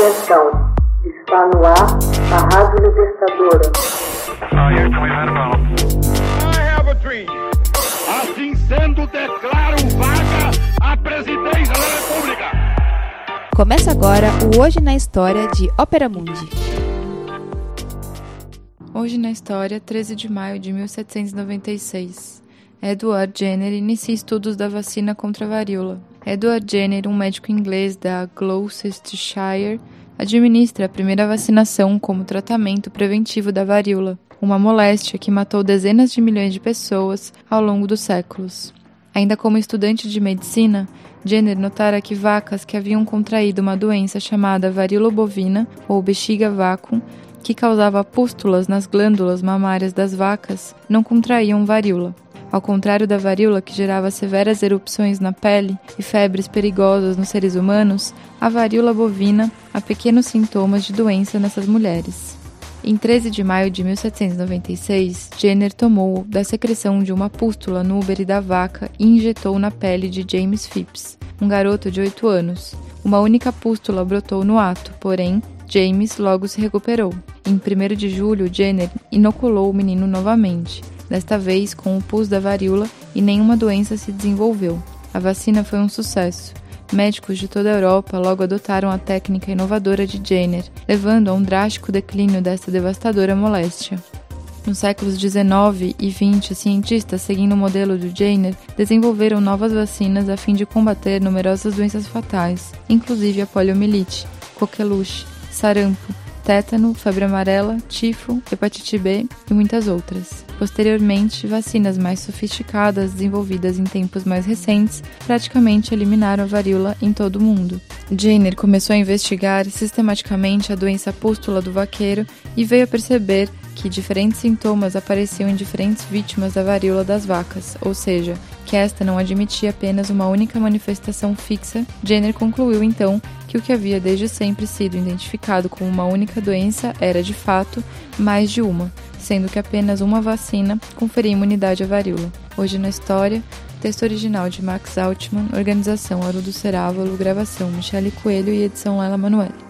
Atenção, está no ar a Rádio Libertadora. Assim sendo, declaro vaga a presidência da República. Começa agora o Hoje na História de Ópera Mundi. Hoje na História, 13 de maio de 1796. Edward Jenner inicia estudos da vacina contra a varíola. Edward Jenner, um médico inglês da Gloucestershire, administra a primeira vacinação como tratamento preventivo da varíola, uma moléstia que matou dezenas de milhões de pessoas ao longo dos séculos. Ainda como estudante de medicina, Jenner notara que vacas que haviam contraído uma doença chamada varíola bovina ou bexiga vácuo, que causava pústulas nas glândulas mamárias das vacas, não contraíam varíola. Ao contrário da varíola, que gerava severas erupções na pele e febres perigosas nos seres humanos, a varíola bovina há pequenos sintomas de doença nessas mulheres. Em 13 de maio de 1796, Jenner tomou da secreção de uma pústula no úbere da vaca e injetou na pele de James Phipps, um garoto de 8 anos. Uma única pústula brotou no ato, porém, James logo se recuperou. Em 1 de julho, Jenner inoculou o menino novamente desta vez com o pus da varíola, e nenhuma doença se desenvolveu. A vacina foi um sucesso. Médicos de toda a Europa logo adotaram a técnica inovadora de Jenner, levando a um drástico declínio desta devastadora moléstia. Nos séculos 19 e 20, cientistas, seguindo o modelo de Jenner, desenvolveram novas vacinas a fim de combater numerosas doenças fatais, inclusive a poliomielite, coqueluche, sarampo, tétano, febre amarela, tifo, hepatite B e muitas outras. Posteriormente, vacinas mais sofisticadas, desenvolvidas em tempos mais recentes, praticamente eliminaram a varíola em todo o mundo. Jenner começou a investigar sistematicamente a doença pústula do vaqueiro e veio a perceber que diferentes sintomas apareciam em diferentes vítimas da varíola das vacas, ou seja, que esta não admitia apenas uma única manifestação fixa. Jenner concluiu então que o que havia desde sempre sido identificado como uma única doença era de fato mais de uma, sendo que apenas uma vacina conferia imunidade à varíola. Hoje na história, texto original de Max Altman, organização Arudo Cerávalo, gravação Michele Coelho e edição Lela Manoeli.